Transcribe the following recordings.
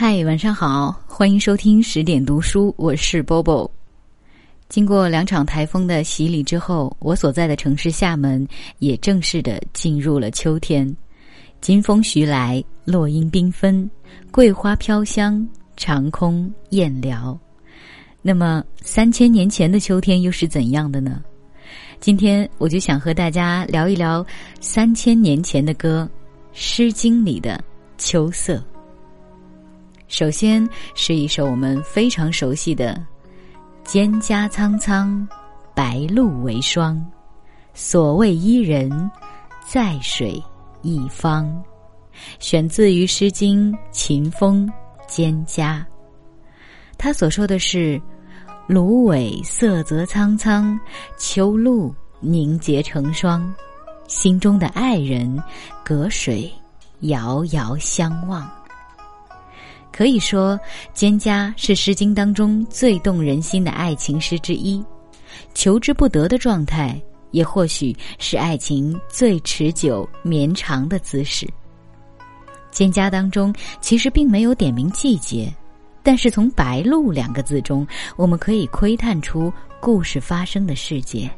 嗨，晚上好，欢迎收听十点读书，我是 Bobo。经过两场台风的洗礼之后，我所在的城市厦门也正式的进入了秋天。金风徐来，落英缤纷，桂花飘香，长空燕辽。那么，三千年前的秋天又是怎样的呢？今天我就想和大家聊一聊三千年前的歌，《诗经》里的《秋色》。首先是一首我们非常熟悉的《蒹葭苍苍，白露为霜》，所谓伊人，在水一方，选自于《诗经·秦风·蒹葭》。他所说的是：“芦苇色泽苍苍，秋露凝结成霜，心中的爱人，隔水遥遥相望。”可以说，《蒹葭》是《诗经》当中最动人心的爱情诗之一，求之不得的状态，也或许是爱情最持久绵长的姿势。《蒹葭》当中其实并没有点明季节，但是从“白露”两个字中，我们可以窥探出故事发生的世界。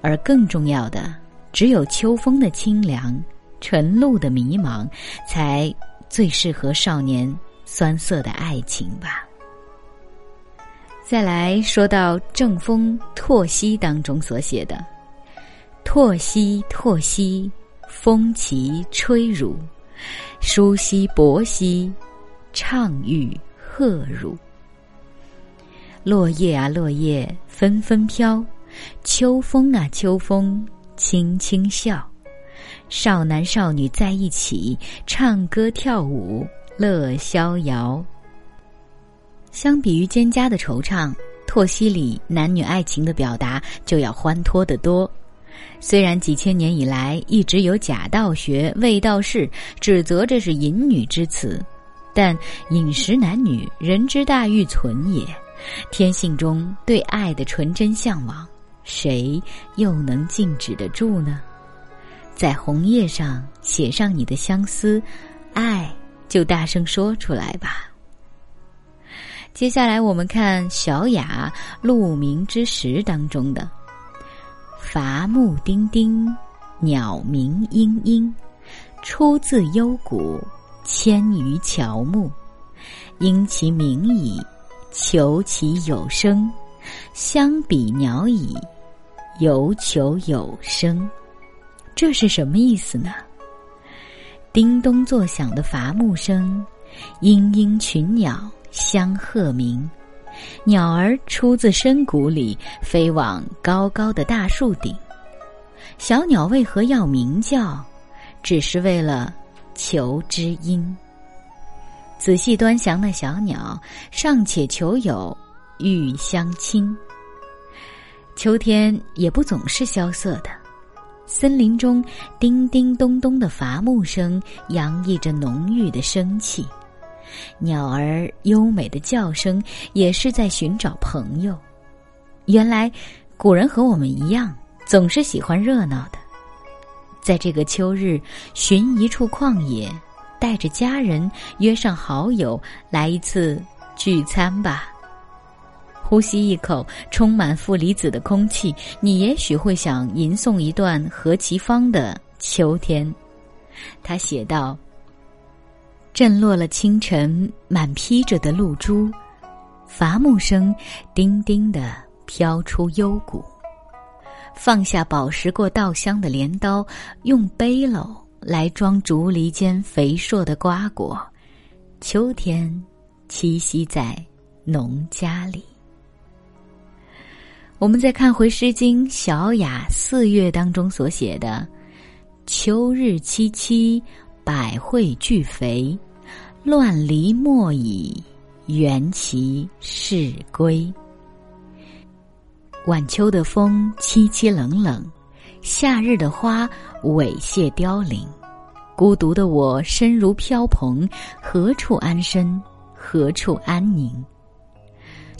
而更重要的，只有秋风的清凉，晨露的迷茫，才最适合少年。酸涩的爱情吧。再来说到《正风·拓兮》当中所写的：“拓兮，拓兮，风其吹汝；舒兮，薄兮，畅欲贺汝。”落叶啊，落叶纷纷飘；秋风啊，秋风轻轻笑。少男少女在一起，唱歌跳舞。乐逍遥。相比于《蒹葭》的惆怅，《拓西》里男女爱情的表达就要欢脱得多。虽然几千年以来一直有假道学、伪道士指责这是淫女之词，但饮食男女，人之大欲存也。天性中对爱的纯真向往，谁又能禁止得住呢？在红叶上写上你的相思，爱。就大声说出来吧。接下来我们看小雅《鹿鸣之时》当中的“伐木丁丁，鸟鸣嘤嘤，出自幽谷，迁于乔木。因其鸣矣，求其有声。相比鸟矣，犹求有声。”这是什么意思呢？叮咚作响的伐木声，嘤嘤群鸟相和鸣。鸟儿出自深谷里，飞往高高的大树顶。小鸟为何要鸣叫？只是为了求知音。仔细端详那小鸟，尚且求有欲相亲。秋天也不总是萧瑟的。森林中叮叮咚咚的伐木声，洋溢着浓郁的生气；鸟儿优美的叫声，也是在寻找朋友。原来，古人和我们一样，总是喜欢热闹的。在这个秋日，寻一处旷野，带着家人，约上好友，来一次聚餐吧。呼吸一口充满负离子的空气，你也许会想吟诵一段何其芳的秋天。他写道：“震落了清晨满披着的露珠，伐木声叮叮的飘出幽谷。放下宝石过稻香的镰刀，用背篓来装竹篱间肥硕的瓜果。秋天栖息在农家里。”我们再看回《诗经·小雅·四月》当中所写的：“秋日凄凄，百卉俱肥，乱离莫已，缘其是归。”晚秋的风凄凄冷冷，夏日的花猥亵凋零，孤独的我身如飘蓬，何处安身？何处安宁？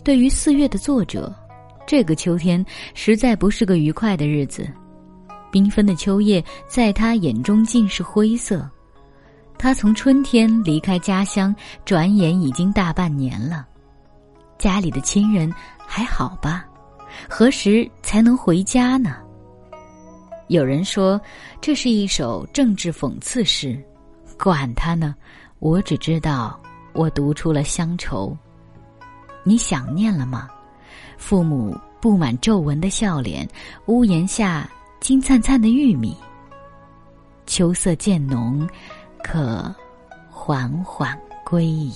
对于四月的作者。这个秋天实在不是个愉快的日子，缤纷的秋叶在他眼中尽是灰色。他从春天离开家乡，转眼已经大半年了。家里的亲人还好吧？何时才能回家呢？有人说这是一首政治讽刺诗，管他呢，我只知道我读出了乡愁。你想念了吗？父母布满皱纹的笑脸，屋檐下金灿灿的玉米。秋色渐浓，可缓缓归矣。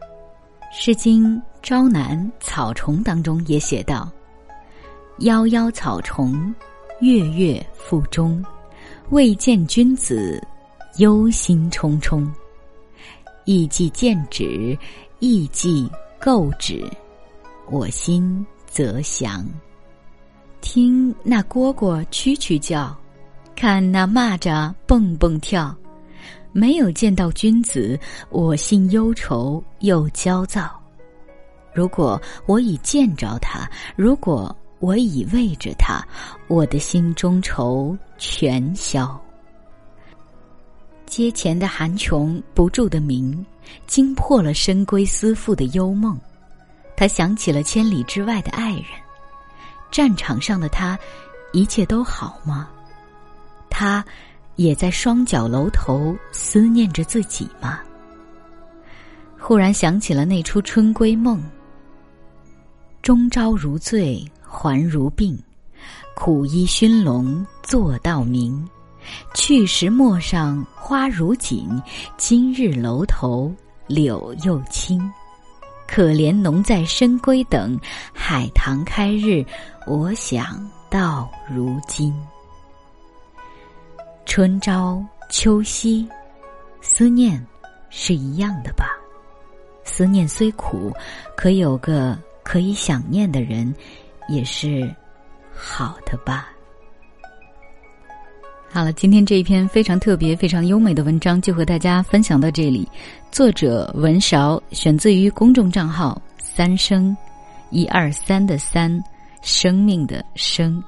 《诗经·朝南·草虫》当中也写道：“夭夭草虫，月月复中。未见君子，忧心忡忡。意既见止，意既构止，我心则祥。听那蝈蝈蛐蛐叫。”看那蚂蚱蹦蹦跳，没有见到君子，我心忧愁又焦躁。如果我已见着他，如果我已为着他，我的心中愁全消。阶前的寒琼不住的鸣，惊破了深闺思妇的幽梦。他想起了千里之外的爱人，战场上的他，一切都好吗？他，也在双脚楼头思念着自己吗？忽然想起了那出春闺梦。终朝如醉还如病，苦衣熏笼坐到明。去时陌上花如锦，今日楼头柳又青。可怜侬在深闺等，海棠开日，我想到如今。春朝秋夕，思念是一样的吧？思念虽苦，可有个可以想念的人，也是好的吧。好了，今天这一篇非常特别、非常优美的文章就和大家分享到这里。作者文韶，选自于公众账号“三生一二三”的三，生命的生。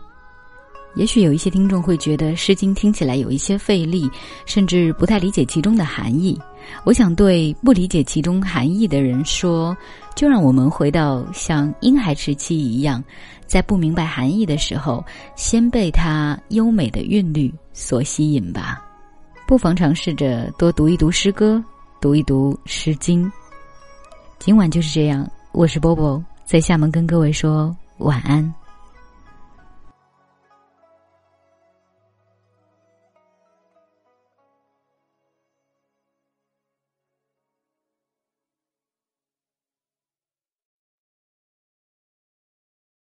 也许有一些听众会觉得《诗经》听起来有一些费力，甚至不太理解其中的含义。我想对不理解其中含义的人说，就让我们回到像婴孩时期一样，在不明白含义的时候，先被它优美的韵律所吸引吧。不妨尝试着多读一读诗歌，读一读《诗经》。今晚就是这样，我是波波，在厦门跟各位说晚安。